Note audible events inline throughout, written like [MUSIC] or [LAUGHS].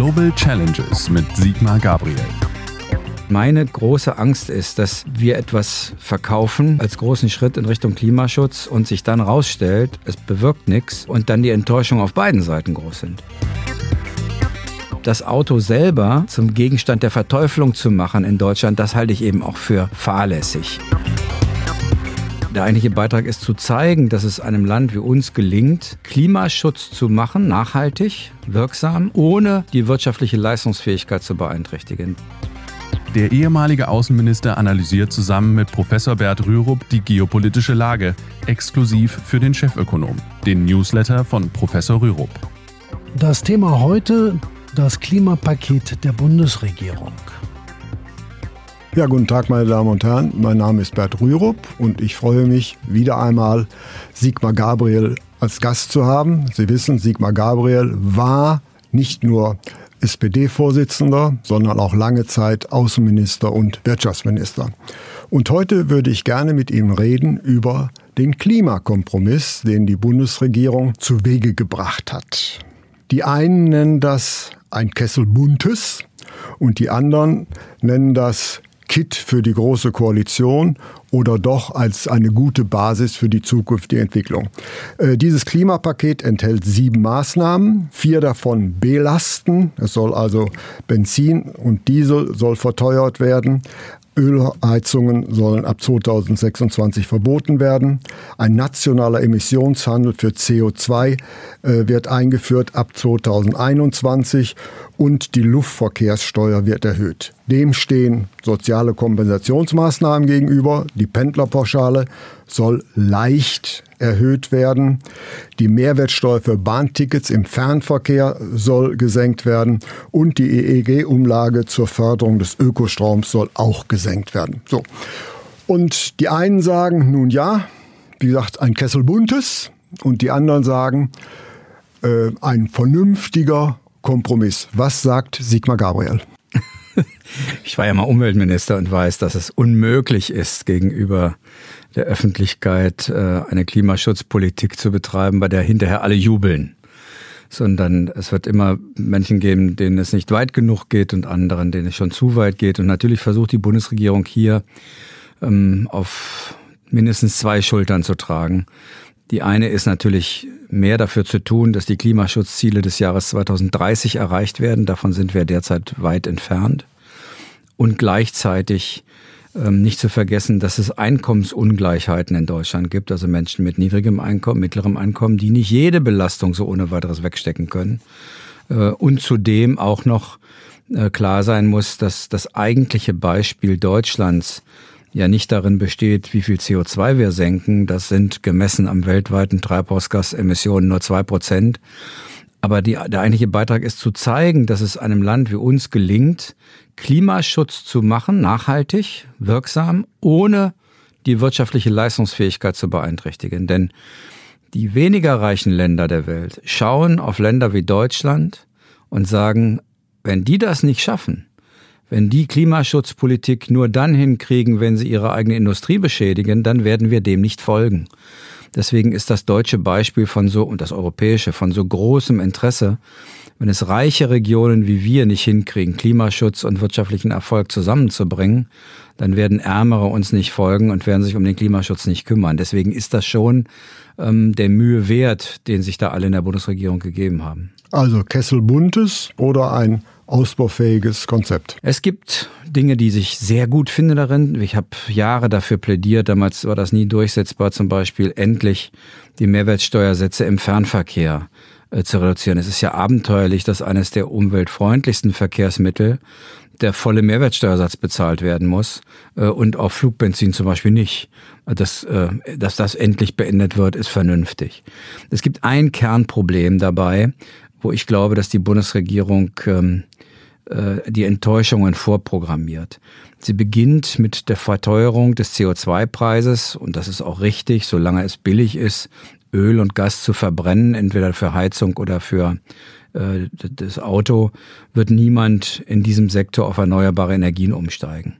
Global Challenges mit Sigmar Gabriel. Meine große Angst ist, dass wir etwas verkaufen als großen Schritt in Richtung Klimaschutz und sich dann rausstellt, es bewirkt nichts und dann die Enttäuschung auf beiden Seiten groß sind. Das Auto selber zum Gegenstand der Verteuflung zu machen in Deutschland, das halte ich eben auch für fahrlässig. Der eigentliche Beitrag ist zu zeigen, dass es einem Land wie uns gelingt, Klimaschutz zu machen, nachhaltig, wirksam, ohne die wirtschaftliche Leistungsfähigkeit zu beeinträchtigen. Der ehemalige Außenminister analysiert zusammen mit Professor Bert Rürup die geopolitische Lage, exklusiv für den Chefökonom, den Newsletter von Professor Rürup. Das Thema heute, das Klimapaket der Bundesregierung. Ja, guten Tag, meine Damen und Herren. Mein Name ist Bert Rürup und ich freue mich, wieder einmal Sigmar Gabriel als Gast zu haben. Sie wissen, Sigmar Gabriel war nicht nur SPD-Vorsitzender, sondern auch lange Zeit Außenminister und Wirtschaftsminister. Und heute würde ich gerne mit ihm reden über den Klimakompromiss, den die Bundesregierung zu Wege gebracht hat. Die einen nennen das ein Kessel Buntes und die anderen nennen das Kit für die Große Koalition oder doch als eine gute Basis für die zukünftige Entwicklung. Äh, dieses Klimapaket enthält sieben Maßnahmen, vier davon belasten. Es soll also Benzin und Diesel soll verteuert werden. Ölheizungen sollen ab 2026 verboten werden. Ein nationaler Emissionshandel für CO2 äh, wird eingeführt ab 2021 und die Luftverkehrssteuer wird erhöht. Dem stehen soziale Kompensationsmaßnahmen gegenüber. Die Pendlerpauschale soll leicht erhöht werden. Die Mehrwertsteuer für Bahntickets im Fernverkehr soll gesenkt werden und die EEG-Umlage zur Förderung des Ökostroms soll auch gesenkt werden. So. Und die einen sagen, nun ja, wie gesagt, ein Kessel buntes und die anderen sagen, äh, ein vernünftiger Kompromiss. Was sagt Sigmar Gabriel? [LAUGHS] Ich war ja mal Umweltminister und weiß, dass es unmöglich ist, gegenüber der Öffentlichkeit äh, eine Klimaschutzpolitik zu betreiben, bei der hinterher alle jubeln. Sondern es wird immer Menschen geben, denen es nicht weit genug geht und anderen, denen es schon zu weit geht. Und natürlich versucht die Bundesregierung hier ähm, auf mindestens zwei Schultern zu tragen. Die eine ist natürlich mehr dafür zu tun, dass die Klimaschutzziele des Jahres 2030 erreicht werden. Davon sind wir derzeit weit entfernt. Und gleichzeitig ähm, nicht zu vergessen, dass es Einkommensungleichheiten in Deutschland gibt, also Menschen mit niedrigem Einkommen, mittlerem Einkommen, die nicht jede Belastung so ohne weiteres wegstecken können. Äh, und zudem auch noch äh, klar sein muss, dass das eigentliche Beispiel Deutschlands ja nicht darin besteht, wie viel CO2 wir senken. Das sind gemessen am weltweiten Treibhausgasemissionen nur zwei Prozent. Aber die, der eigentliche Beitrag ist zu zeigen, dass es einem Land wie uns gelingt, Klimaschutz zu machen, nachhaltig, wirksam, ohne die wirtschaftliche Leistungsfähigkeit zu beeinträchtigen. Denn die weniger reichen Länder der Welt schauen auf Länder wie Deutschland und sagen, wenn die das nicht schaffen, wenn die Klimaschutzpolitik nur dann hinkriegen, wenn sie ihre eigene Industrie beschädigen, dann werden wir dem nicht folgen. Deswegen ist das deutsche Beispiel von so und das europäische von so großem Interesse, wenn es reiche Regionen wie wir nicht hinkriegen, Klimaschutz und wirtschaftlichen Erfolg zusammenzubringen, dann werden Ärmere uns nicht folgen und werden sich um den Klimaschutz nicht kümmern. Deswegen ist das schon ähm, der Mühe wert, den sich da alle in der Bundesregierung gegeben haben. Also Kessel Buntes oder ein ausbaufähiges Konzept. Es gibt Dinge, die sich sehr gut finden darin. Ich habe Jahre dafür plädiert, damals war das nie durchsetzbar, zum Beispiel endlich die Mehrwertsteuersätze im Fernverkehr zu reduzieren. Es ist ja abenteuerlich, dass eines der umweltfreundlichsten Verkehrsmittel der volle Mehrwertsteuersatz bezahlt werden muss äh, und auf Flugbenzin zum Beispiel nicht. Das, äh, dass das endlich beendet wird, ist vernünftig. Es gibt ein Kernproblem dabei, wo ich glaube, dass die Bundesregierung ähm, äh, die Enttäuschungen vorprogrammiert. Sie beginnt mit der Verteuerung des CO2-Preises und das ist auch richtig, solange es billig ist, Öl und Gas zu verbrennen, entweder für Heizung oder für äh, das Auto, wird niemand in diesem Sektor auf erneuerbare Energien umsteigen.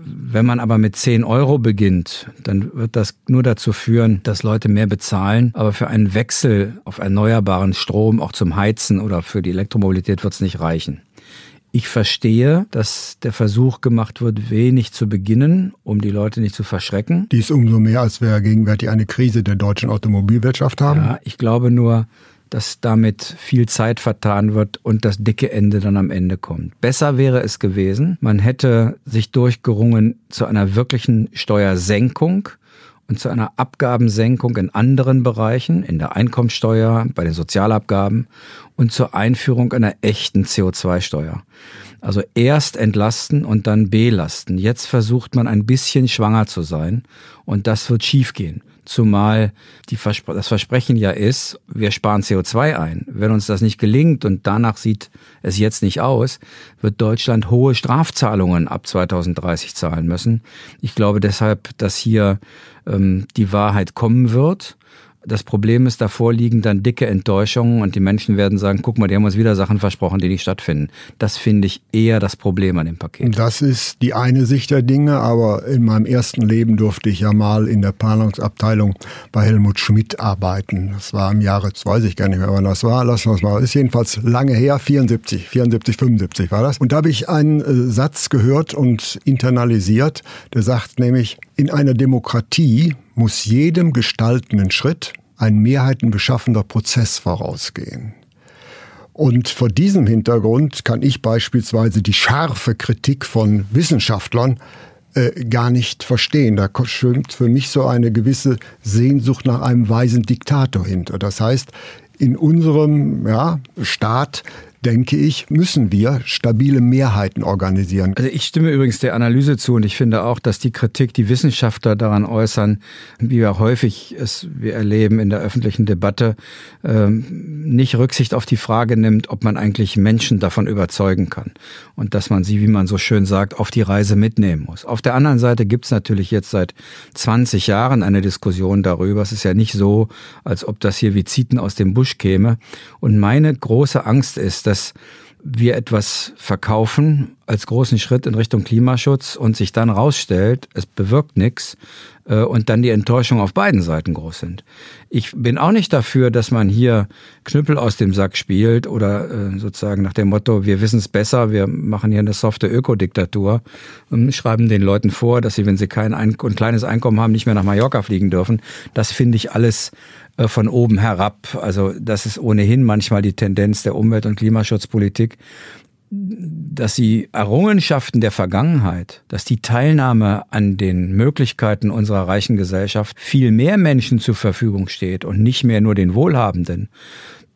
wenn man aber mit 10 Euro beginnt, dann wird das nur dazu führen, dass Leute mehr bezahlen. Aber für einen Wechsel auf erneuerbaren Strom, auch zum Heizen oder für die Elektromobilität wird es nicht reichen. Ich verstehe, dass der Versuch gemacht wird, wenig zu beginnen, um die Leute nicht zu verschrecken. Dies umso mehr, als wir gegenwärtig eine Krise der deutschen Automobilwirtschaft haben. Ja, ich glaube nur, dass damit viel Zeit vertan wird und das dicke Ende dann am Ende kommt. Besser wäre es gewesen, man hätte sich durchgerungen zu einer wirklichen Steuersenkung und zu einer Abgabensenkung in anderen Bereichen, in der Einkommensteuer, bei den Sozialabgaben und zur Einführung einer echten CO2-Steuer. Also erst entlasten und dann belasten. Jetzt versucht man ein bisschen schwanger zu sein und das wird schiefgehen. Zumal die Verspr das Versprechen ja ist, wir sparen CO2 ein. Wenn uns das nicht gelingt und danach sieht es jetzt nicht aus, wird Deutschland hohe Strafzahlungen ab 2030 zahlen müssen. Ich glaube deshalb, dass hier ähm, die Wahrheit kommen wird das Problem ist, davor liegen dann dicke Enttäuschungen und die Menschen werden sagen, guck mal, die haben uns wieder Sachen versprochen, die nicht stattfinden. Das finde ich eher das Problem an dem Paket. Das ist die eine Sicht der Dinge, aber in meinem ersten Leben durfte ich ja mal in der Planungsabteilung bei Helmut Schmidt arbeiten. Das war im Jahre, weiß ich gar nicht mehr, wann das war, lassen wir es mal, ist jedenfalls lange her, 74, 74, 75 war das. Und da habe ich einen äh, Satz gehört und internalisiert, der sagt nämlich, in einer Demokratie muss jedem gestaltenden Schritt ein mehrheitenbeschaffender Prozess vorausgehen. Und vor diesem Hintergrund kann ich beispielsweise die scharfe Kritik von Wissenschaftlern äh, gar nicht verstehen. Da schwimmt für mich so eine gewisse Sehnsucht nach einem weisen Diktator hinter. Das heißt, in unserem ja, Staat denke ich, müssen wir stabile Mehrheiten organisieren. Also ich stimme übrigens der Analyse zu und ich finde auch, dass die Kritik, die Wissenschaftler daran äußern, wie wir häufig es wir erleben in der öffentlichen Debatte, ähm, nicht Rücksicht auf die Frage nimmt, ob man eigentlich Menschen davon überzeugen kann und dass man sie, wie man so schön sagt, auf die Reise mitnehmen muss. Auf der anderen Seite gibt es natürlich jetzt seit 20 Jahren eine Diskussion darüber. Es ist ja nicht so, als ob das hier wie Zieten aus dem Busch käme. Und meine große Angst ist, dass wir etwas verkaufen als großen Schritt in Richtung Klimaschutz und sich dann rausstellt, es bewirkt nichts äh, und dann die Enttäuschung auf beiden Seiten groß sind. Ich bin auch nicht dafür, dass man hier Knüppel aus dem Sack spielt oder äh, sozusagen nach dem Motto, wir wissen es besser, wir machen hier eine softe Ökodiktatur und schreiben den Leuten vor, dass sie, wenn sie kein ein, ein kleines Einkommen haben, nicht mehr nach Mallorca fliegen dürfen. Das finde ich alles äh, von oben herab. Also das ist ohnehin manchmal die Tendenz der Umwelt- und Klimaschutzpolitik, dass die Errungenschaften der Vergangenheit, dass die Teilnahme an den Möglichkeiten unserer reichen Gesellschaft viel mehr Menschen zur Verfügung steht und nicht mehr nur den Wohlhabenden,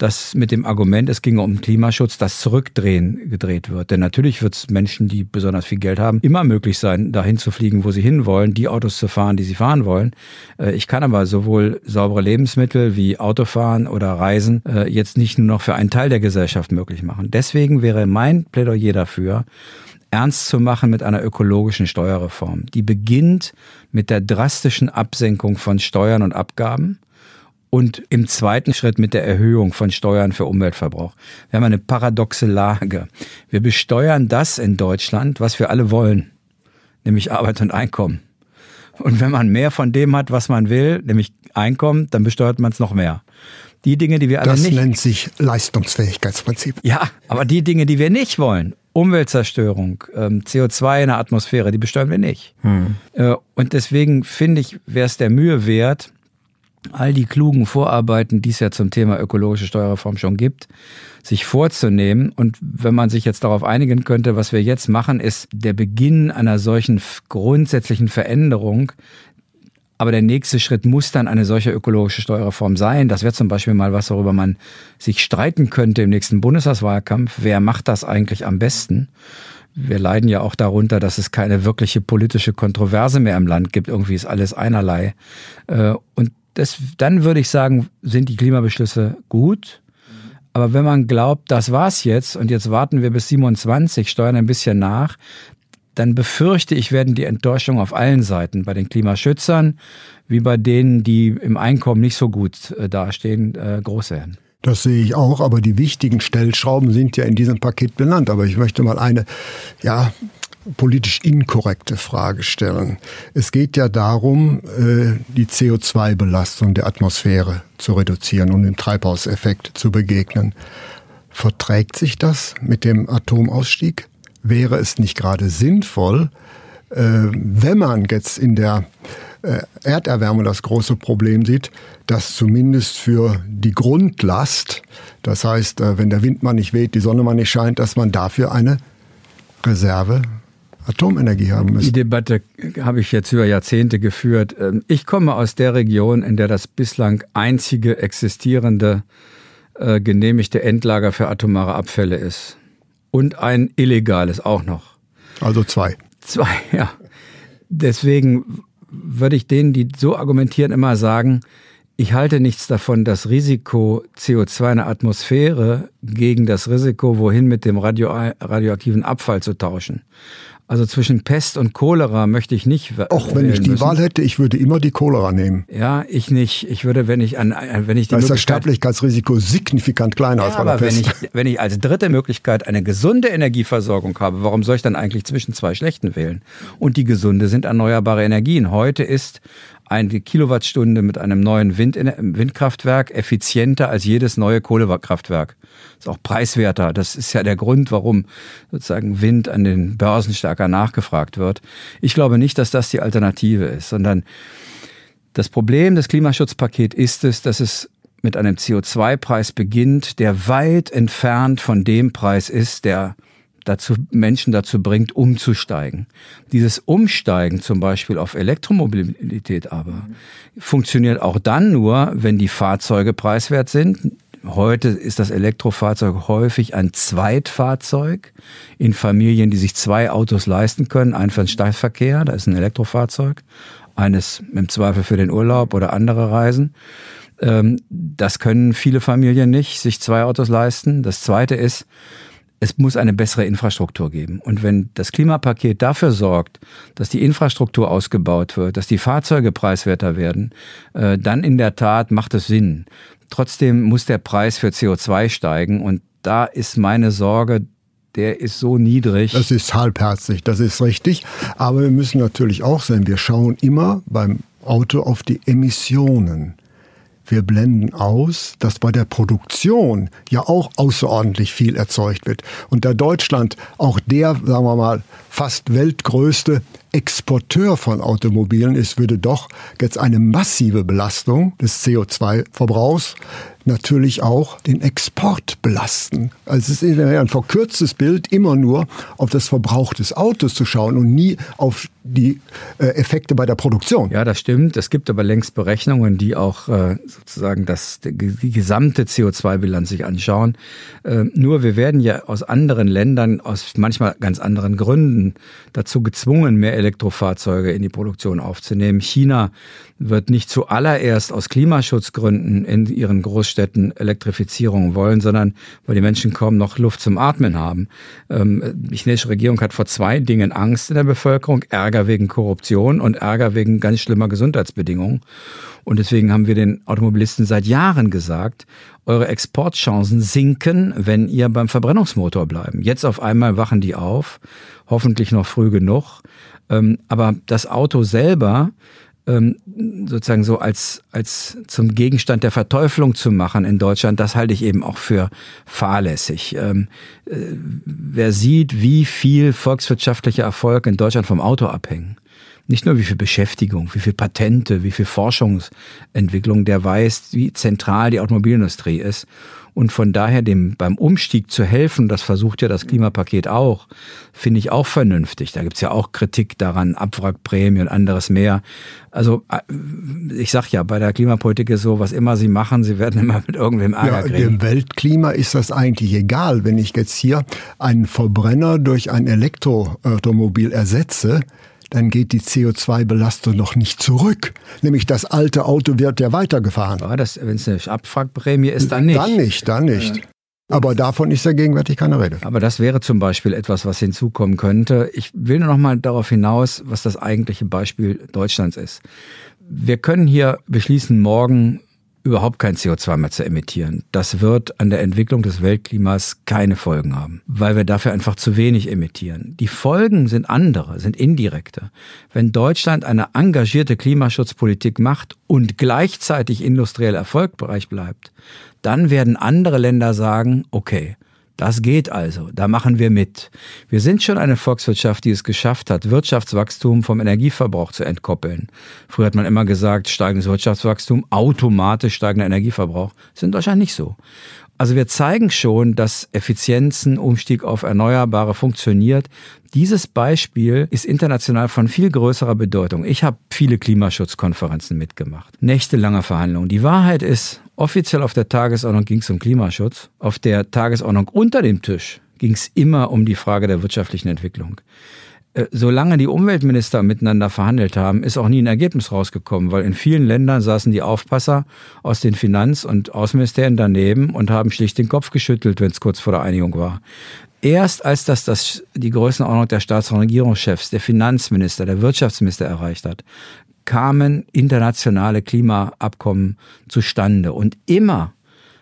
dass mit dem Argument, es ginge um Klimaschutz, das Zurückdrehen gedreht wird. Denn natürlich wird es Menschen, die besonders viel Geld haben, immer möglich sein, dahin zu fliegen, wo sie hinwollen, die Autos zu fahren, die sie fahren wollen. Äh, ich kann aber sowohl saubere Lebensmittel wie Autofahren oder Reisen äh, jetzt nicht nur noch für einen Teil der Gesellschaft möglich machen. Deswegen wäre mein Plädoyer dafür, ernst zu machen mit einer ökologischen Steuerreform. Die beginnt mit der drastischen Absenkung von Steuern und Abgaben und im zweiten Schritt mit der Erhöhung von Steuern für Umweltverbrauch. Wir haben eine paradoxe Lage. Wir besteuern das in Deutschland, was wir alle wollen, nämlich Arbeit und Einkommen. Und wenn man mehr von dem hat, was man will, nämlich Einkommen, dann besteuert man es noch mehr. Die Dinge, die wir alle das nicht. Das nennt sich Leistungsfähigkeitsprinzip. Ja, aber die Dinge, die wir nicht wollen, Umweltzerstörung, ähm, CO2 in der Atmosphäre, die besteuern wir nicht. Hm. Äh, und deswegen finde ich, wäre es der Mühe wert, all die klugen Vorarbeiten, die es ja zum Thema ökologische Steuerreform schon gibt, sich vorzunehmen. Und wenn man sich jetzt darauf einigen könnte, was wir jetzt machen, ist der Beginn einer solchen grundsätzlichen Veränderung. Aber der nächste Schritt muss dann eine solche ökologische Steuerreform sein. Das wäre zum Beispiel mal was, worüber man sich streiten könnte im nächsten Bundestagswahlkampf. Wer macht das eigentlich am besten? wir leiden ja auch darunter, dass es keine wirkliche politische Kontroverse mehr im Land gibt. Irgendwie ist alles einerlei. Äh, und das, dann würde ich sagen, sind die Klimabeschlüsse gut. Aber wenn man glaubt, das war's jetzt und jetzt warten wir bis 27, steuern ein bisschen nach, dann befürchte ich, werden die Enttäuschungen auf allen Seiten, bei den Klimaschützern wie bei denen, die im Einkommen nicht so gut äh, dastehen, äh, groß werden. Das sehe ich auch, aber die wichtigen Stellschrauben sind ja in diesem Paket benannt. Aber ich möchte mal eine, ja, politisch inkorrekte Frage stellen. Es geht ja darum, äh, die CO2-Belastung der Atmosphäre zu reduzieren und dem Treibhauseffekt zu begegnen. Verträgt sich das mit dem Atomausstieg? Wäre es nicht gerade sinnvoll, äh, wenn man jetzt in der äh, Erderwärmung das große Problem sieht, dass zumindest für die Grundlast, das heißt, wenn der Wind mal nicht weht, die Sonne mal nicht scheint, dass man dafür eine Reserve Atomenergie haben müssen. Die Debatte habe ich jetzt über Jahrzehnte geführt. Ähm, ich komme aus der Region, in der das bislang einzige existierende äh, genehmigte Endlager für atomare Abfälle ist. Und ein illegales auch noch. Also zwei. Zwei, [LAUGHS] ja. Deswegen würde ich denen, die so argumentieren, immer sagen, ich halte nichts davon, das Risiko CO2 in der Atmosphäre gegen das Risiko, wohin mit dem radio radioaktiven Abfall zu tauschen. Also zwischen Pest und Cholera möchte ich nicht. Auch wenn ich die müssen. Wahl hätte, ich würde immer die Cholera nehmen. Ja, ich nicht. Ich würde, wenn ich an, wenn ich die da ist das Sterblichkeitsrisiko signifikant kleiner ja, als bei der Pest. Wenn ich, wenn ich als dritte Möglichkeit eine gesunde Energieversorgung habe, warum soll ich dann eigentlich zwischen zwei schlechten wählen? Und die gesunde sind erneuerbare Energien. Heute ist eine Kilowattstunde mit einem neuen Wind Windkraftwerk effizienter als jedes neue Kohlekraftwerk. Ist auch preiswerter. Das ist ja der Grund, warum sozusagen Wind an den Börsen stärker nachgefragt wird. Ich glaube nicht, dass das die Alternative ist, sondern das Problem des Klimaschutzpakets ist es, dass es mit einem CO2-Preis beginnt, der weit entfernt von dem Preis ist, der dazu, Menschen dazu bringt, umzusteigen. Dieses Umsteigen zum Beispiel auf Elektromobilität aber funktioniert auch dann nur, wenn die Fahrzeuge preiswert sind. Heute ist das Elektrofahrzeug häufig ein Zweitfahrzeug in Familien, die sich zwei Autos leisten können. Ein für den Stadtverkehr, da ist ein Elektrofahrzeug. Eines im Zweifel für den Urlaub oder andere Reisen. Ähm, das können viele Familien nicht, sich zwei Autos leisten. Das zweite ist, es muss eine bessere Infrastruktur geben. Und wenn das Klimapaket dafür sorgt, dass die Infrastruktur ausgebaut wird, dass die Fahrzeuge preiswerter werden, äh, dann in der Tat macht es Sinn. Trotzdem muss der Preis für CO2 steigen und da ist meine Sorge, der ist so niedrig. Das ist halbherzig, das ist richtig. Aber wir müssen natürlich auch sehen, wir schauen immer beim Auto auf die Emissionen. Wir blenden aus, dass bei der Produktion ja auch außerordentlich viel erzeugt wird. Und da Deutschland auch der, sagen wir mal, fast weltgrößte Exporteur von Automobilen ist, würde doch jetzt eine massive Belastung des CO2-Verbrauchs natürlich auch den Export belasten. Also es ist ein verkürztes Bild, immer nur auf das Verbrauch des Autos zu schauen und nie auf die äh, Effekte bei der Produktion. Ja, das stimmt. Es gibt aber längst Berechnungen, die auch äh, sozusagen das, die gesamte CO2-Bilanz sich anschauen. Äh, nur wir werden ja aus anderen Ländern, aus manchmal ganz anderen Gründen, dazu gezwungen, mehr Elektrofahrzeuge in die Produktion aufzunehmen. China wird nicht zuallererst aus Klimaschutzgründen in ihren Großstädten Elektrifizierung wollen, sondern weil die Menschen kaum noch Luft zum Atmen haben. Ähm, die chinesische Regierung hat vor zwei Dingen Angst in der Bevölkerung, Ärger wegen Korruption und Ärger wegen ganz schlimmer Gesundheitsbedingungen. Und deswegen haben wir den Automobilisten seit Jahren gesagt, eure Exportchancen sinken, wenn ihr beim Verbrennungsmotor bleiben. Jetzt auf einmal wachen die auf, hoffentlich noch früh genug. Ähm, aber das Auto selber ähm, sozusagen so als, als zum Gegenstand der Verteuflung zu machen in Deutschland, das halte ich eben auch für fahrlässig. Ähm, äh, wer sieht, wie viel volkswirtschaftlicher Erfolg in Deutschland vom Auto abhängen, nicht nur wie viel Beschäftigung, wie viel Patente, wie viel Forschungsentwicklung, der weiß, wie zentral die Automobilindustrie ist und von daher dem beim Umstieg zu helfen, das versucht ja das Klimapaket auch, finde ich auch vernünftig. Da gibt's ja auch Kritik daran, Abwrackprämie und anderes mehr. Also äh, ich sag ja, bei der Klimapolitik ist so, was immer sie machen, sie werden immer mit irgendwem Ärger ja, kriegen. Dem Weltklima ist das eigentlich egal. Wenn ich jetzt hier einen Verbrenner durch ein Elektroautomobil ersetze, dann geht die CO2-Belastung noch nicht zurück. Nämlich das alte Auto wird ja weitergefahren. Ja, wenn es eine Abwrackprämie ist, dann nicht. Dann nicht, dann nicht. Ja. Aber davon ist ja gegenwärtig keine Rede. Aber das wäre zum Beispiel etwas, was hinzukommen könnte. Ich will nur noch mal darauf hinaus, was das eigentliche Beispiel Deutschlands ist. Wir können hier beschließen, morgen überhaupt kein CO2 mehr zu emittieren. Das wird an der Entwicklung des Weltklimas keine Folgen haben, weil wir dafür einfach zu wenig emittieren. Die Folgen sind andere, sind indirekte. Wenn Deutschland eine engagierte Klimaschutzpolitik macht und gleichzeitig industriell erfolgreich bleibt, dann werden andere Länder sagen, okay, das geht also, da machen wir mit. Wir sind schon eine Volkswirtschaft, die es geschafft hat, Wirtschaftswachstum vom Energieverbrauch zu entkoppeln. Früher hat man immer gesagt, steigendes Wirtschaftswachstum, automatisch steigender Energieverbrauch. Das ist in Deutschland nicht so. Also wir zeigen schon, dass Effizienzen, Umstieg auf Erneuerbare funktioniert. Dieses Beispiel ist international von viel größerer Bedeutung. Ich habe viele Klimaschutzkonferenzen mitgemacht. Nächtelange Verhandlungen. Die Wahrheit ist, offiziell auf der Tagesordnung ging es um Klimaschutz. Auf der Tagesordnung unter dem Tisch ging es immer um die Frage der wirtschaftlichen Entwicklung. Äh, solange die Umweltminister miteinander verhandelt haben, ist auch nie ein Ergebnis rausgekommen, weil in vielen Ländern saßen die Aufpasser aus den Finanz- und Außenministerien daneben und haben schlicht den Kopf geschüttelt, wenn es kurz vor der Einigung war. Erst als das, das die Größenordnung der Staats- und Regierungschefs, der Finanzminister, der Wirtschaftsminister erreicht hat, kamen internationale Klimaabkommen zustande. Und immer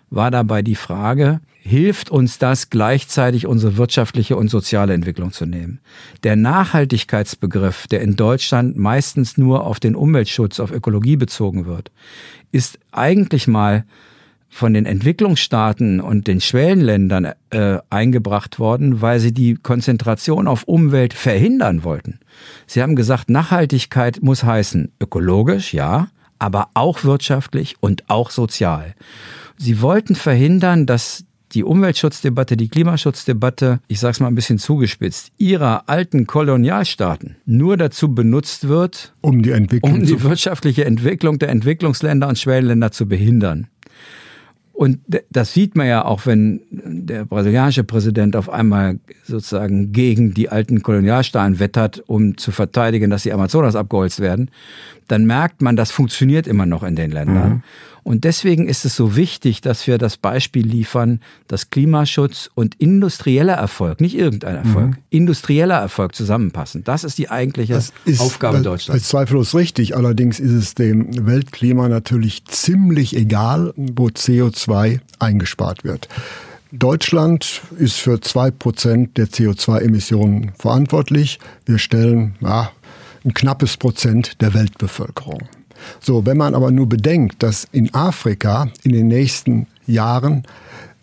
war dabei die Frage, hilft uns das gleichzeitig unsere wirtschaftliche und soziale Entwicklung zu nehmen. Der Nachhaltigkeitsbegriff, der in Deutschland meistens nur auf den Umweltschutz, auf Ökologie bezogen wird, ist eigentlich mal von den Entwicklungsstaaten und den Schwellenländern äh, eingebracht worden, weil sie die Konzentration auf Umwelt verhindern wollten. Sie haben gesagt, Nachhaltigkeit muss heißen ökologisch, ja, aber auch wirtschaftlich und auch sozial. Sie wollten verhindern, dass die Umweltschutzdebatte, die Klimaschutzdebatte, ich sage es mal ein bisschen zugespitzt, ihrer alten Kolonialstaaten nur dazu benutzt wird, um die, Entwicklung um die wirtschaftliche Entwicklung der Entwicklungsländer und Schwellenländer zu behindern. Und das sieht man ja auch, wenn der brasilianische Präsident auf einmal sozusagen gegen die alten Kolonialstaaten wettert, um zu verteidigen, dass die Amazonas abgeholzt werden, dann merkt man, das funktioniert immer noch in den Ländern. Mhm. Und deswegen ist es so wichtig, dass wir das Beispiel liefern, dass Klimaschutz und industrieller Erfolg, nicht irgendein Erfolg, mhm. industrieller Erfolg zusammenpassen. Das ist die eigentliche ist, Aufgabe das, Deutschlands. Das ist zweifellos richtig. Allerdings ist es dem Weltklima natürlich ziemlich egal, wo CO2 eingespart wird. Deutschland ist für zwei Prozent der CO2-Emissionen verantwortlich. Wir stellen ja, ein knappes Prozent der Weltbevölkerung. So, wenn man aber nur bedenkt, dass in Afrika in den nächsten Jahren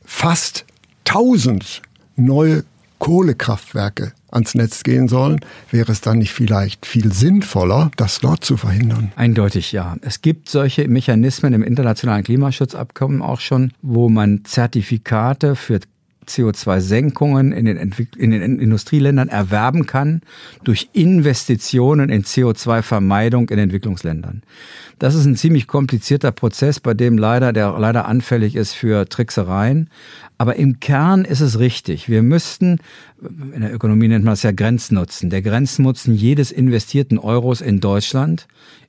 fast 1000 neue Kohlekraftwerke ans Netz gehen sollen, wäre es dann nicht vielleicht viel sinnvoller, das dort zu verhindern? Eindeutig ja. Es gibt solche Mechanismen im internationalen Klimaschutzabkommen auch schon, wo man Zertifikate für CO2-Senkungen in den, in den Industrieländern erwerben kann durch Investitionen in CO2-Vermeidung in Entwicklungsländern. Das ist ein ziemlich komplizierter Prozess, bei dem leider, der leider anfällig ist für Tricksereien. Aber im Kern ist es richtig. Wir müssten, in der Ökonomie nennt man es ja Grenznutzen. Der Grenznutzen jedes investierten Euros in Deutschland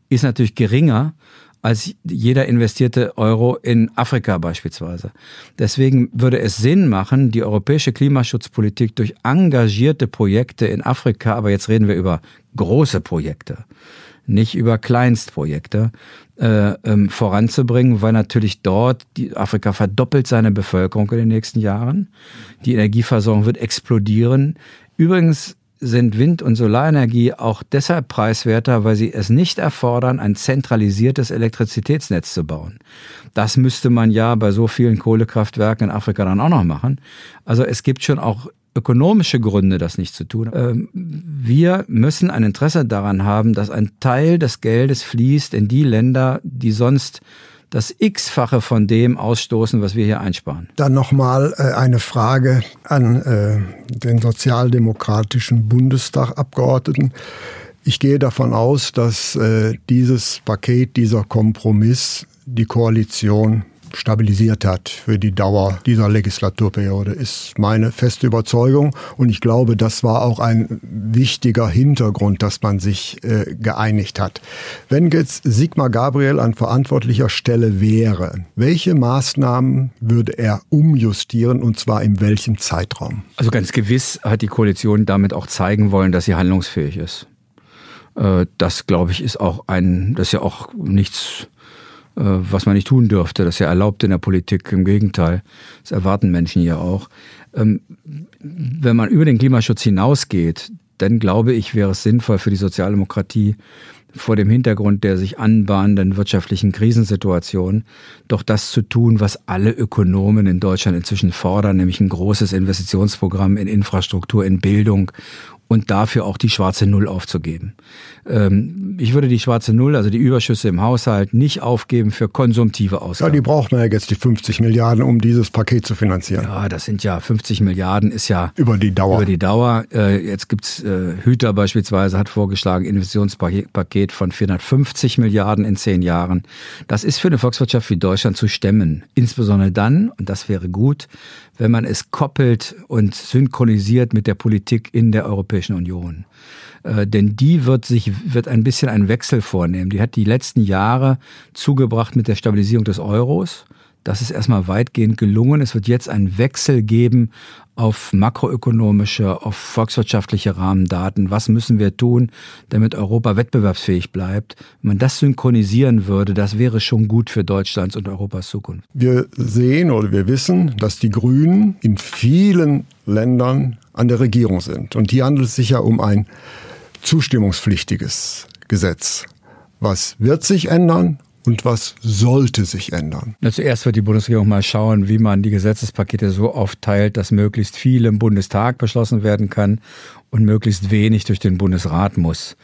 ist natürlich geringer als jeder investierte Euro in Afrika beispielsweise. Deswegen würde es Sinn machen, die europäische Klimaschutzpolitik durch engagierte Projekte in Afrika, aber jetzt reden wir über große Projekte, nicht über Kleinstprojekte, äh, ähm, voranzubringen, weil natürlich dort die Afrika verdoppelt seine Bevölkerung in den nächsten Jahren. Die Energieversorgung wird explodieren. Übrigens sind Wind- und Solarenergie auch deshalb preiswerter, weil sie es nicht erfordern, ein zentralisiertes Elektrizitätsnetz zu bauen. Das müsste man ja bei so vielen Kohlekraftwerken in Afrika dann auch noch machen. Also es gibt schon auch ökonomische Gründe, das nicht zu tun. Ähm, wir müssen ein Interesse daran haben, dass ein Teil des Geldes fließt in die Länder, die sonst das X-fache von dem ausstoßen, was wir hier einsparen. Dann nochmal äh, eine Frage an äh, den sozialdemokratischen Bundestagabgeordneten. Ich gehe davon aus, dass äh, dieses Paket, dieser Kompromiss die Koalition stabilisiert hat für die Dauer dieser Legislaturperiode, ist meine feste Überzeugung. Und ich glaube, das war auch ein wichtiger Hintergrund, dass man sich äh, geeinigt hat. Wenn jetzt Sigmar Gabriel an verantwortlicher Stelle wäre, welche Maßnahmen würde er umjustieren und zwar in welchem Zeitraum? Also ganz gewiss hat die Koalition damit auch zeigen wollen, dass sie handlungsfähig ist. Äh, das, glaube ich, ist auch ein, das ist ja auch nichts was man nicht tun dürfte. Das ist ja erlaubt in der Politik. Im Gegenteil, das erwarten Menschen ja auch. Ähm, wenn man über den Klimaschutz hinausgeht, dann glaube ich, wäre es sinnvoll für die Sozialdemokratie, vor dem Hintergrund der sich anbahnenden wirtschaftlichen Krisensituation doch das zu tun, was alle Ökonomen in Deutschland inzwischen fordern, nämlich ein großes Investitionsprogramm in Infrastruktur, in Bildung und dafür auch die schwarze Null aufzugeben. Ähm, ich würde die schwarze Null, also die Überschüsse im Haushalt, nicht aufgeben für konsumtive Ausgaben. Ja, die braucht man ja jetzt, die 50 Milliarden, um dieses Paket zu finanzieren. Ja, das sind ja 50 Milliarden, ist ja über die Dauer. Über die Dauer. Äh, jetzt gibt's äh, Hüter beispielsweise, hat vorgeschlagen, Investitionspaket von 450 Milliarden in zehn Jahren. Das ist für eine Volkswirtschaft wie Deutschland zu stemmen. Insbesondere dann, und das wäre gut, wenn man es koppelt und synchronisiert mit der Politik in der Europäischen Union. Äh, denn die wird sich, wird ein bisschen einen Wechsel vornehmen. Die hat die letzten Jahre zugebracht mit der Stabilisierung des Euros. Das ist erstmal weitgehend gelungen. Es wird jetzt einen Wechsel geben auf makroökonomische, auf volkswirtschaftliche Rahmendaten. Was müssen wir tun, damit Europa wettbewerbsfähig bleibt? Wenn man das synchronisieren würde, das wäre schon gut für Deutschlands und Europas Zukunft. Wir sehen oder wir wissen, dass die Grünen in vielen Ländern an der Regierung sind. Und hier handelt es sich ja um ein zustimmungspflichtiges Gesetz. Was wird sich ändern und was sollte sich ändern? Na, zuerst wird die Bundesregierung mal schauen, wie man die Gesetzespakete so aufteilt, dass möglichst viel im Bundestag beschlossen werden kann und möglichst wenig durch den Bundesrat muss.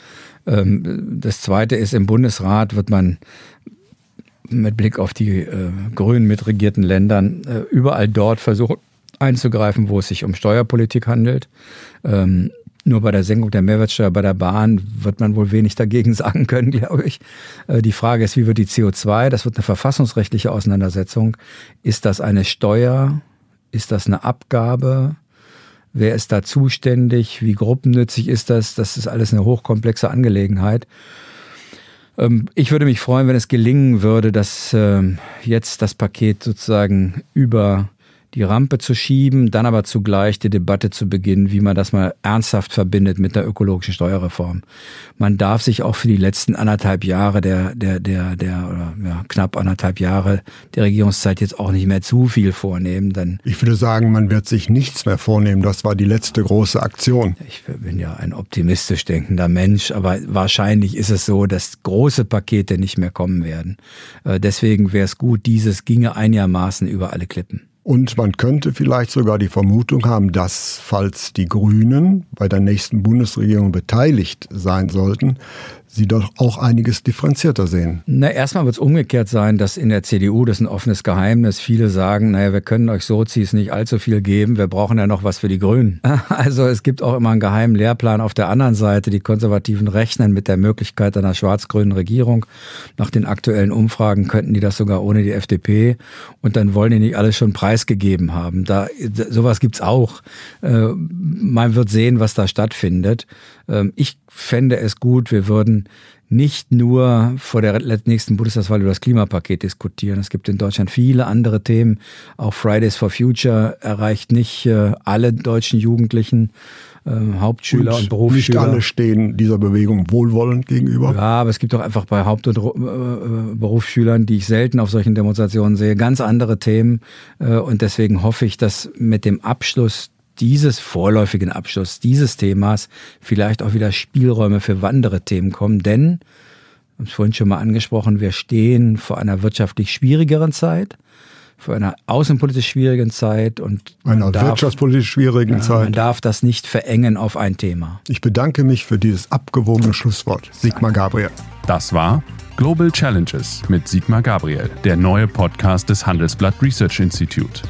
Ähm, das Zweite ist, im Bundesrat wird man mit Blick auf die äh, grün mitregierten Ländern äh, überall dort versuchen einzugreifen, wo es sich um Steuerpolitik handelt. Ähm, nur bei der Senkung der Mehrwertsteuer bei der Bahn wird man wohl wenig dagegen [LAUGHS] sagen können, glaube ich. Äh, die Frage ist, wie wird die CO2? Das wird eine verfassungsrechtliche Auseinandersetzung. Ist das eine Steuer? Ist das eine Abgabe? Wer ist da zuständig? Wie gruppennützig ist das? Das ist alles eine hochkomplexe Angelegenheit. Ähm, ich würde mich freuen, wenn es gelingen würde, dass ähm, jetzt das Paket sozusagen über die Rampe zu schieben, dann aber zugleich die Debatte zu beginnen, wie man das mal ernsthaft verbindet mit der ökologischen Steuerreform. Man darf sich auch für die letzten anderthalb Jahre der, der, der, der, oder ja, knapp anderthalb Jahre der Regierungszeit jetzt auch nicht mehr zu viel vornehmen, denn. Ich würde sagen, man wird sich nichts mehr vornehmen. Das war die letzte große Aktion. Ich bin ja ein optimistisch denkender Mensch, aber wahrscheinlich ist es so, dass große Pakete nicht mehr kommen werden. Äh, deswegen wäre es gut, dieses ginge einigermaßen über alle Klippen. Und man könnte vielleicht sogar die Vermutung haben, dass falls die Grünen bei der nächsten Bundesregierung beteiligt sein sollten, Sie doch auch einiges differenzierter sehen. Na, erstmal wird es umgekehrt sein, dass in der CDU, das ist ein offenes Geheimnis, viele sagen, naja, wir können euch Sozis nicht allzu viel geben, wir brauchen ja noch was für die Grünen. [LAUGHS] Also es gibt auch immer einen geheimen Lehrplan auf der anderen Seite. Die Konservativen rechnen mit der Möglichkeit einer schwarz-grünen Regierung. Nach den aktuellen Umfragen könnten die das sogar ohne die FDP. Und dann wollen die nicht alles schon preisgegeben haben. Da, sowas gibt's auch. Äh, man wird sehen, was da stattfindet. Ähm, ich fände es gut, wir würden nicht nur vor der nächsten Bundestagswahl über das Klimapaket diskutieren. Es gibt in Deutschland viele andere Themen. Auch Fridays for Future erreicht nicht äh, alle deutschen Jugendlichen. Äh, Hauptschüler und, und, Berufsschüler. Nicht alle stehen dieser Bewegung wohlwollend gegenüber. Ja, aber es gibt auch einfach bei Haupt- und äh, Berufsschülern, die ich selten auf solchen Demonstrationen sehe, ganz andere Themen. Und deswegen hoffe ich, dass mit dem Abschluss dieses vorläufigen Abschluss dieses Themas vielleicht auch wieder Spielräume für andere Themen kommen. Denn, wir haben es vorhin schon mal angesprochen, wir stehen vor einer wirtschaftlich schwierigeren Zeit, vor einer außenpolitisch schwierigen Zeit und einer darf, wirtschaftspolitisch schwierigen ja, Zeit. Man darf das nicht verengen auf ein Thema. Ich bedanke mich für dieses abgewogene Schlusswort. Sigmar Gabriel. Das war Global Challenges mit Sigmar Gabriel, der neue Podcast des Handelsblatt Research Institute.